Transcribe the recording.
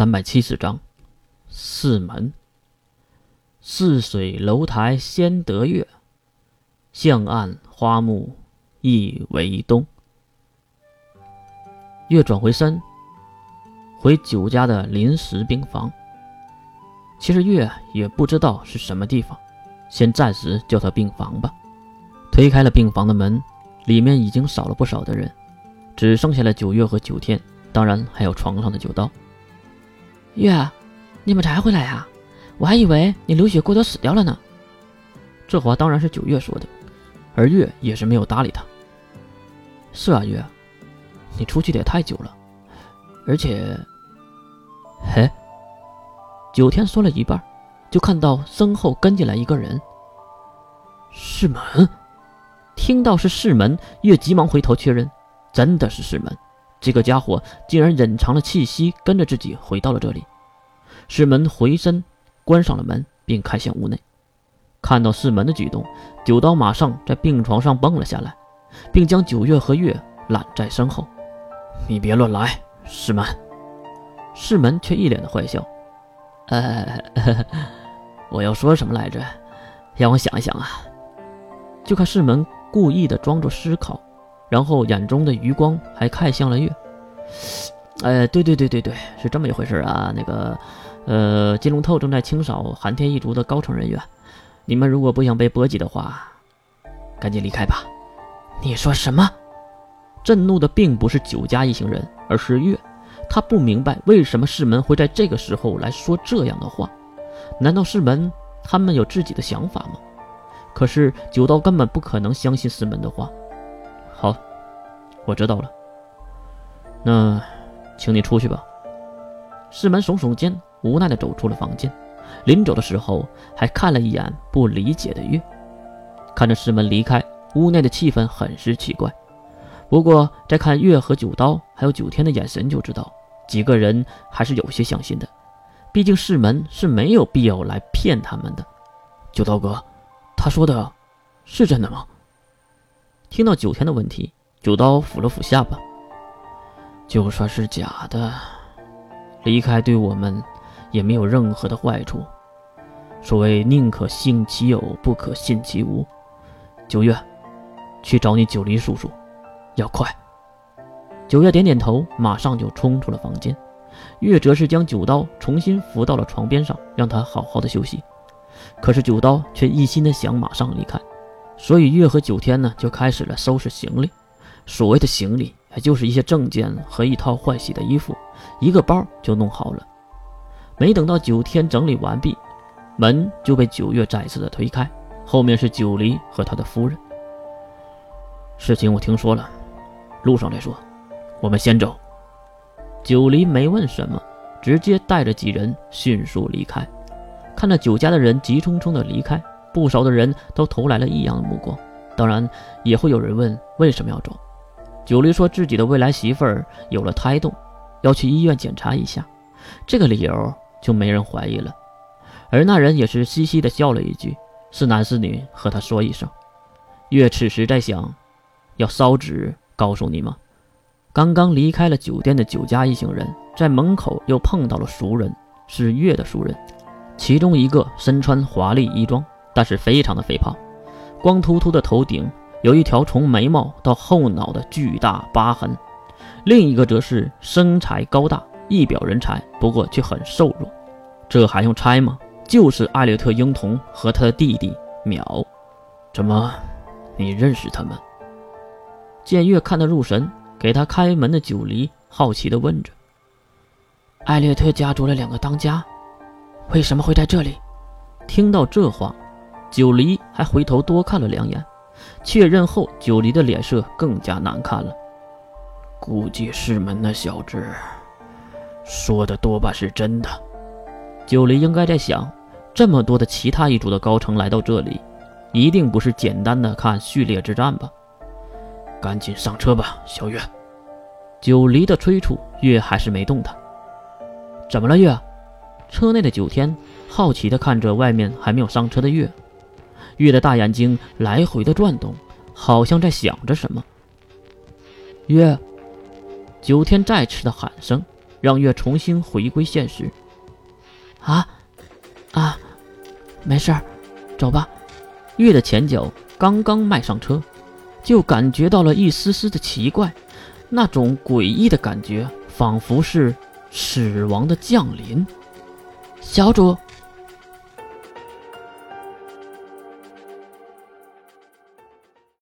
三百七十章，四门。泗水楼台先得月，向岸花木易为东。月转回身，回酒家的临时病房。其实月也不知道是什么地方，先暂时叫它病房吧。推开了病房的门，里面已经少了不少的人，只剩下了九月和九天，当然还有床上的九刀。月，你们才回来呀？我还以为你流血过多死掉了呢。这话当然是九月说的，而月也是没有搭理他。是啊，月，你出去的也太久了，而且……嘿，九天说了一半，就看到身后跟进来一个人。是门，听到是世门，月急忙回头确认，真的是世门。这个家伙竟然隐藏了气息，跟着自己回到了这里。世门回身关上了门，并看向屋内。看到世门的举动，九刀马上在病床上蹦了下来，并将九月和月揽在身后。你别乱来，世门。世门却一脸的坏笑。呃，我要说什么来着？让我想一想啊。就看世门故意的装作思考。然后眼中的余光还看向了月，哎，对对对对对，是这么一回事啊。那个，呃，金龙透正在清扫寒天一族的高层人员，你们如果不想被波及的话，赶紧离开吧。你说什么？震怒的并不是九家一行人，而是月。他不明白为什么世门会在这个时候来说这样的话。难道世门他们有自己的想法吗？可是九刀根本不可能相信世门的话。我知道了。那，请你出去吧。世门耸耸肩，无奈的走出了房间。临走的时候，还看了一眼不理解的月。看着世门离开，屋内的气氛很是奇怪。不过，再看月和九刀还有九天的眼神，就知道几个人还是有些相信的。毕竟世门是没有必要来骗他们的。九刀哥，他说的是真的吗？听到九天的问题，九刀抚了抚下巴。就算是假的，离开对我们也没有任何的坏处。所谓宁可信其有，不可信其无。九月，去找你九离叔叔，要快。九月点点头，马上就冲出了房间。月则是将九刀重新扶到了床边上，让他好好的休息。可是九刀却一心的想马上离开。所以月和九天呢就开始了收拾行李。所谓的行李，也就是一些证件和一套换洗的衣服，一个包就弄好了。没等到九天整理完毕，门就被九月再次的推开，后面是九黎和他的夫人。事情我听说了，路上再说，我们先走。九黎没问什么，直接带着几人迅速离开。看着九家的人急匆匆的离开。不少的人都投来了异样的目光，当然也会有人问为什么要走。九黎说自己的未来媳妇儿有了胎动，要去医院检查一下，这个理由就没人怀疑了。而那人也是嘻嘻的笑了一句：“是男是女，和他说一声。”月此时在想，要烧纸告诉你吗？刚刚离开了酒店的九家一行人，在门口又碰到了熟人，是月的熟人，其中一个身穿华丽衣装。但是非常的肥胖，光秃秃的头顶有一条从眉毛到后脑的巨大疤痕，另一个则是身材高大，一表人才，不过却很瘦弱。这还用猜吗？就是艾略特婴童和他的弟弟淼。怎么，你认识他们？见月看得入神，给他开门的九黎好奇地问着：“艾略特家族的两个当家，为什么会在这里？”听到这话。九黎还回头多看了两眼，确认后，九黎的脸色更加难看了。估计师门那小子说的多半是真的。九黎应该在想，这么多的其他一族的高层来到这里，一定不是简单的看序列之战吧？赶紧上车吧，小月。九黎的催促，月还是没动弹。怎么了，月？车内的九天好奇的看着外面还没有上车的月。月的大眼睛来回的转动，好像在想着什么。月，九天再次的喊声，让月重新回归现实。啊，啊，没事，走吧。月的前脚刚刚迈上车，就感觉到了一丝丝的奇怪，那种诡异的感觉，仿佛是死亡的降临。小主，